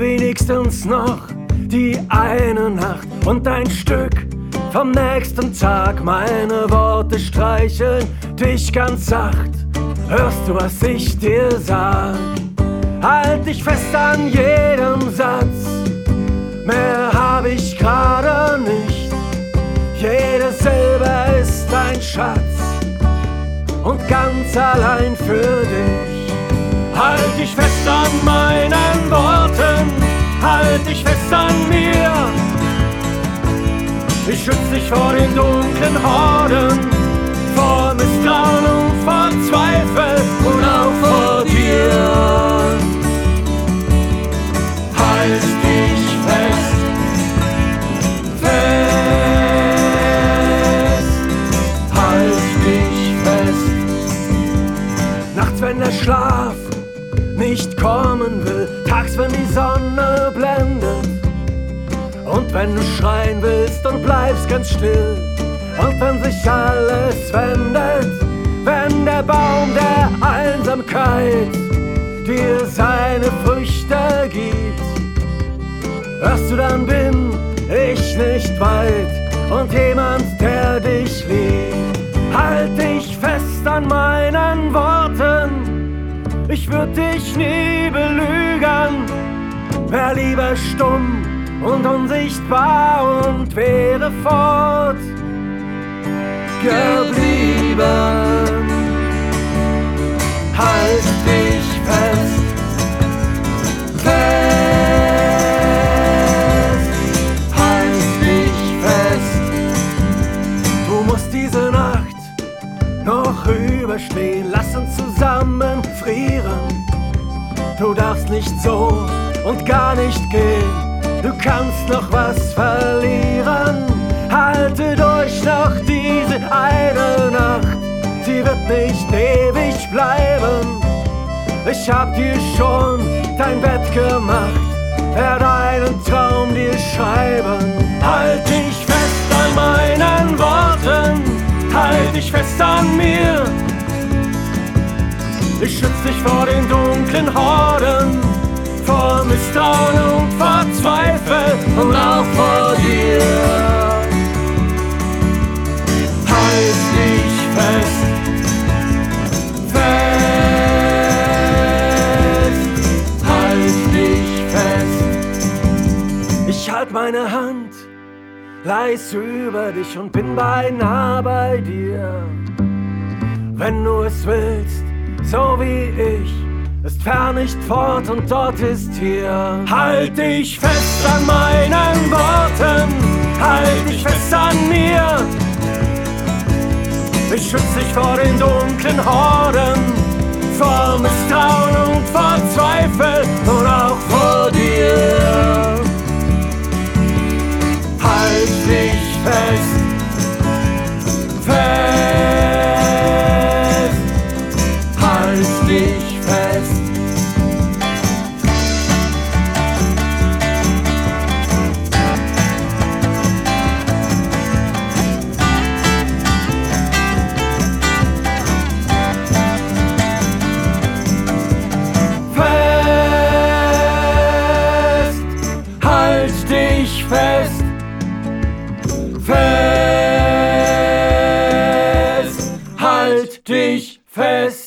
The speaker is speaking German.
wenigstens noch die eine Nacht und ein Stück vom nächsten Tag. Meine Worte streicheln dich ganz sacht. Hörst du, was ich dir sag? Halt dich fest an jedem Satz. Mehr hab ich gerade nicht. Jede Silbe ist ein Schatz und ganz allein für dich. Halt dich fest an meinen Worten, halt dich fest an mir. Ich schütze dich vor den dunklen Horden, vor Misstrauen und vor nicht kommen will, tags, wenn die Sonne blendet. Und wenn du schreien willst und bleibst ganz still, und wenn sich alles wendet, wenn der Baum der Einsamkeit dir seine Früchte gibt, hörst du, dann bin ich nicht weit. Und jemand, der ich würd dich nie belügen, wär lieber stumm und unsichtbar und wäre fort geblieben. Überstehen, lass uns zusammen frieren. Du darfst nicht so und gar nicht gehen, du kannst noch was verlieren. Halte durch noch diese eine Nacht, sie wird nicht ewig bleiben. Ich hab dir schon dein Bett gemacht, werde einen Traum dich fest an mir. Ich schütz dich vor den dunklen Horden, vor Misstrauen und vor Zweifel und auch vor dir. Halt dich fest, fest, halt dich fest. Ich halt meine Hand leis über dich und bin beinahe bei dir. Wenn du es willst, so wie ich, ist fern nicht fort und dort ist hier. Halt dich fest an meinen Worten, halt dich fest an mir. Ich schütz dich vor den dunklen Horden, vor Misstrauen dich fest.